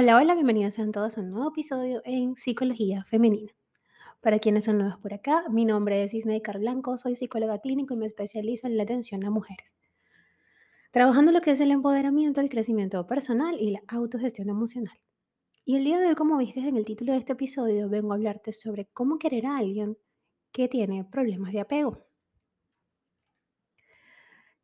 Hola, hola, bienvenidos sean todos a un nuevo episodio en Psicología Femenina. Para quienes son nuevos por acá, mi nombre es Isneikar Blanco, soy psicóloga clínico y me especializo en la atención a mujeres. Trabajando lo que es el empoderamiento, el crecimiento personal y la autogestión emocional. Y el día de hoy, como viste en el título de este episodio, vengo a hablarte sobre cómo querer a alguien que tiene problemas de apego.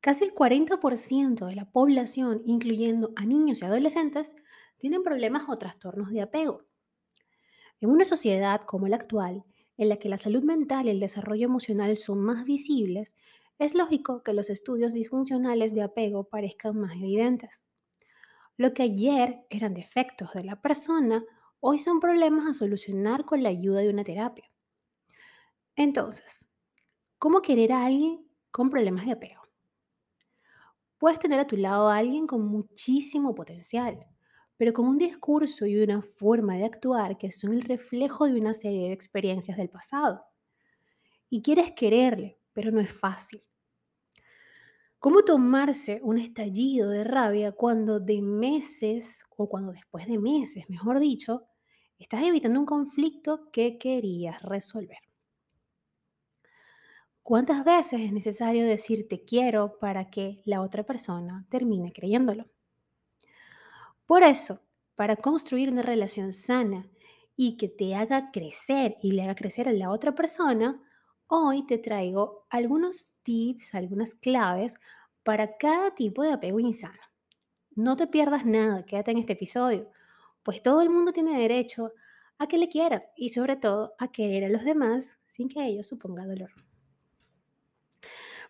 Casi el 40% de la población, incluyendo a niños y adolescentes, tienen problemas o trastornos de apego. En una sociedad como la actual, en la que la salud mental y el desarrollo emocional son más visibles, es lógico que los estudios disfuncionales de apego parezcan más evidentes. Lo que ayer eran defectos de la persona, hoy son problemas a solucionar con la ayuda de una terapia. Entonces, ¿cómo querer a alguien con problemas de apego? Puedes tener a tu lado a alguien con muchísimo potencial, pero con un discurso y una forma de actuar que son el reflejo de una serie de experiencias del pasado. Y quieres quererle, pero no es fácil. ¿Cómo tomarse un estallido de rabia cuando de meses, o cuando después de meses, mejor dicho, estás evitando un conflicto que querías resolver? ¿Cuántas veces es necesario decir te quiero para que la otra persona termine creyéndolo? Por eso, para construir una relación sana y que te haga crecer y le haga crecer a la otra persona, hoy te traigo algunos tips, algunas claves para cada tipo de apego insano. No te pierdas nada, quédate en este episodio, pues todo el mundo tiene derecho a que le quieran y sobre todo a querer a los demás sin que ello suponga dolor.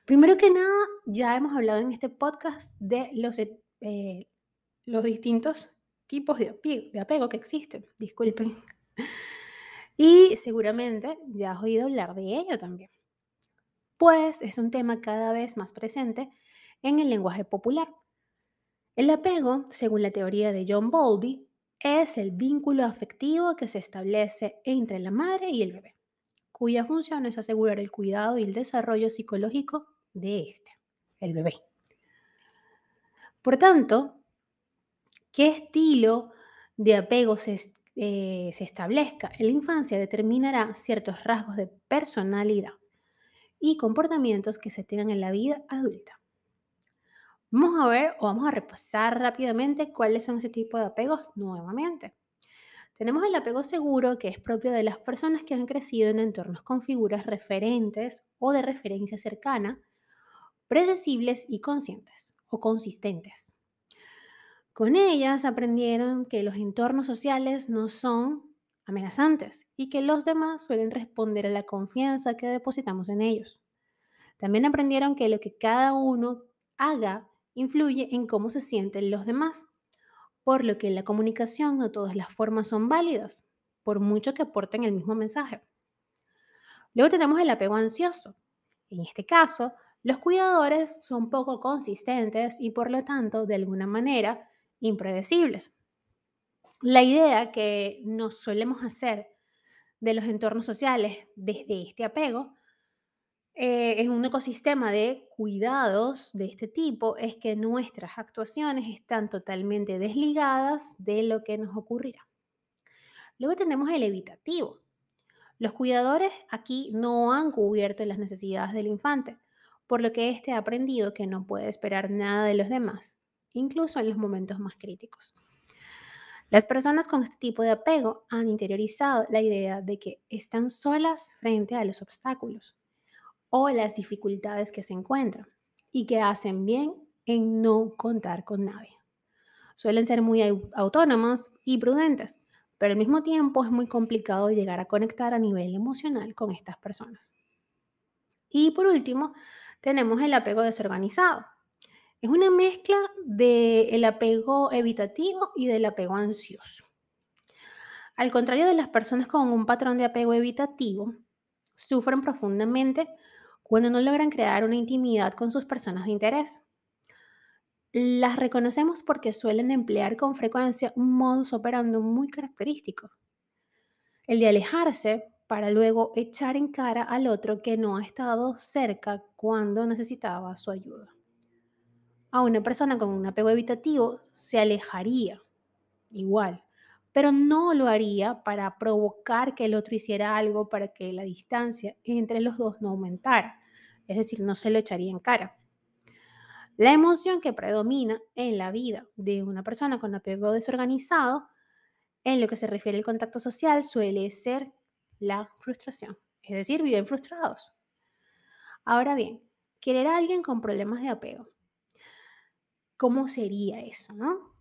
Primero que nada, ya hemos hablado en este podcast de los, eh, los distintos tipos de apego, que existen, disculpen. Y seguramente ya has oído hablar de ello también. Pues es un tema cada vez más presente en el lenguaje popular. El apego, según la teoría de John Bowlby, es el vínculo afectivo que se establece entre la madre y el bebé, cuya función es asegurar el cuidado y el desarrollo psicológico de este, el bebé. Por tanto, qué estilo de apego eh, se, establezca en la infancia determinará ciertos rasgos de personalidad y comportamientos que se tengan en la vida adulta. Vamos a ver o vamos a repasar rápidamente cuáles son ese tipo de apegos nuevamente. Tenemos el apego seguro, que es propio de las personas que han crecido en entornos con figuras referentes o de referencia cercana, predecibles y conscientes o consistentes. Con ellas aprendieron que los entornos sociales no son amenazantes y que los demás suelen responder a la confianza que depositamos en ellos. También aprendieron que lo que cada uno haga influye en cómo se sienten los demás, por lo que la comunicación no todas las formas son válidas, por mucho que aporten el mismo mensaje. Luego tenemos el apego ansioso. En este caso, los cuidadores son poco consistentes y por lo tanto, de alguna manera, impredecibles. La idea que nos solemos hacer de los entornos sociales desde este apego eh, en un ecosistema de cuidados de este tipo es que nuestras actuaciones están totalmente desligadas de lo que nos ocurrirá. Luego tenemos el evitativo. Los cuidadores aquí no han cubierto las necesidades del infante, por lo que éste ha aprendido que no puede esperar nada de los demás incluso en los momentos más críticos. Las personas con este tipo de apego han interiorizado la idea de que están solas frente a los obstáculos o las dificultades que se encuentran y que hacen bien en no contar con nadie. Suelen ser muy autónomas y prudentes, pero al mismo tiempo es muy complicado llegar a conectar a nivel emocional con estas personas. Y por último, tenemos el apego desorganizado. Es una mezcla del apego evitativo y del apego ansioso. Al contrario de las personas con un patrón de apego evitativo, sufren profundamente cuando no logran crear una intimidad con sus personas de interés. Las reconocemos porque suelen emplear con frecuencia un modus operandi muy característico, el de alejarse para luego echar en cara al otro que no ha estado cerca cuando necesitaba su ayuda a una persona con un apego evitativo se alejaría igual, pero no lo haría para provocar que el otro hiciera algo para que la distancia entre los dos no aumentara. Es decir, no se lo echaría en cara. La emoción que predomina en la vida de una persona con apego desorganizado, en lo que se refiere al contacto social, suele ser la frustración. Es decir, viven frustrados. Ahora bien, querer a alguien con problemas de apego. ¿Cómo sería eso, no?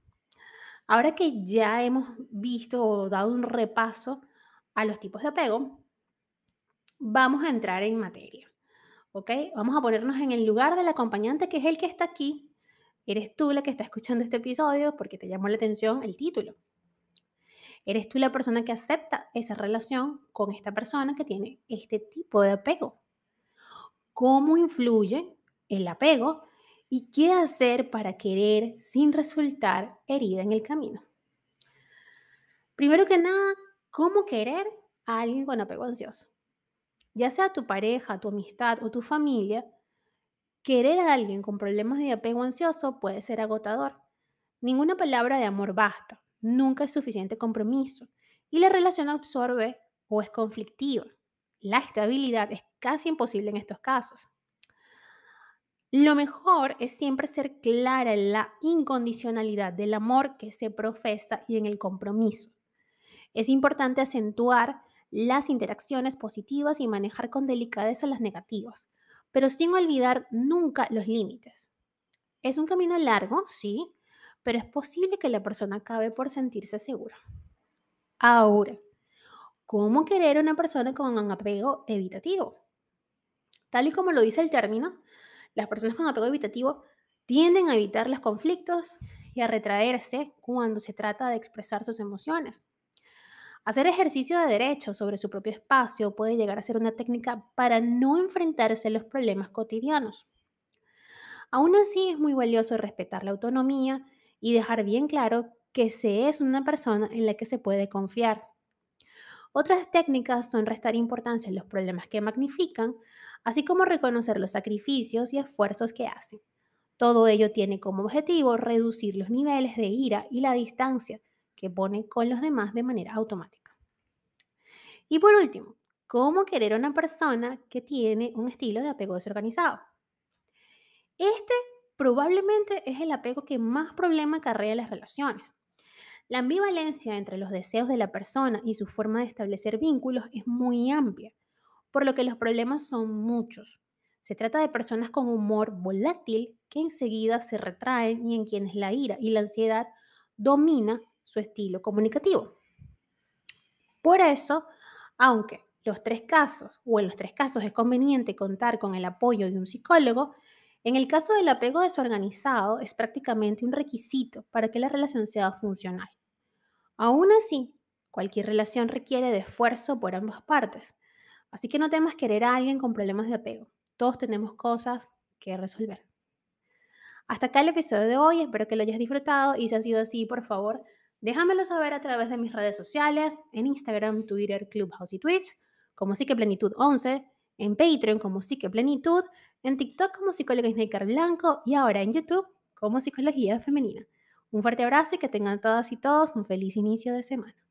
Ahora que ya hemos visto o dado un repaso a los tipos de apego, vamos a entrar en materia. ¿Ok? Vamos a ponernos en el lugar del acompañante que es el que está aquí. Eres tú la que está escuchando este episodio porque te llamó la atención el título. Eres tú la persona que acepta esa relación con esta persona que tiene este tipo de apego. ¿Cómo influye el apego y qué hacer para querer sin resultar herida en el camino? Primero que nada, ¿cómo querer a alguien con apego ansioso? Ya sea tu pareja, tu amistad o tu familia, querer a alguien con problemas de apego ansioso puede ser agotador. Ninguna palabra de amor basta nunca es suficiente compromiso y la relación absorbe o es conflictiva. La estabilidad es casi imposible en estos casos. Lo mejor es siempre ser clara en la incondicionalidad del amor que se profesa y en el compromiso. Es importante acentuar las interacciones positivas y manejar con delicadeza las negativas, pero sin olvidar nunca los límites. Es un camino largo, sí, pero es posible que la persona acabe por sentirse segura. Ahora, ¿cómo querer a una persona con un apego evitativo? Tal y como lo dice el término, las personas con apego evitativo tienden a evitar los conflictos y a retraerse cuando se trata de expresar sus emociones. Hacer ejercicio de derecho sobre su propio espacio puede llegar a ser una técnica para no enfrentarse a los problemas cotidianos. Aún así, es muy valioso respetar la autonomía y dejar bien claro que se es una persona en la que se puede confiar. Otras técnicas son restar importancia a los problemas que magnifican, así como reconocer los sacrificios y esfuerzos que hacen. Todo ello tiene como objetivo reducir los niveles de ira y la distancia que pone con los demás de manera automática. Y por último, ¿cómo querer a una persona que tiene un estilo de apego desorganizado? Este probablemente es el apego que más problema acarrea en las relaciones. La ambivalencia entre los deseos de la persona y su forma de establecer vínculos es muy amplia, por lo que los problemas son muchos. Se trata de personas con humor volátil que enseguida se retraen y en quienes la ira y la ansiedad domina su estilo comunicativo. Por eso, aunque los tres casos o en los tres casos es conveniente contar con el apoyo de un psicólogo, en el caso del apego desorganizado, es prácticamente un requisito para que la relación sea funcional. Aún así, cualquier relación requiere de esfuerzo por ambas partes. Así que no temas querer a alguien con problemas de apego. Todos tenemos cosas que resolver. Hasta acá el episodio de hoy. Espero que lo hayas disfrutado y si ha sido así, por favor, déjamelo saber a través de mis redes sociales, en Instagram, Twitter, Clubhouse y Twitch, como Plenitud 11 en Patreon como Psique Plenitud, en TikTok como Psicóloga Snaker Blanco y ahora en YouTube como Psicología Femenina. Un fuerte abrazo y que tengan todas y todos un feliz inicio de semana.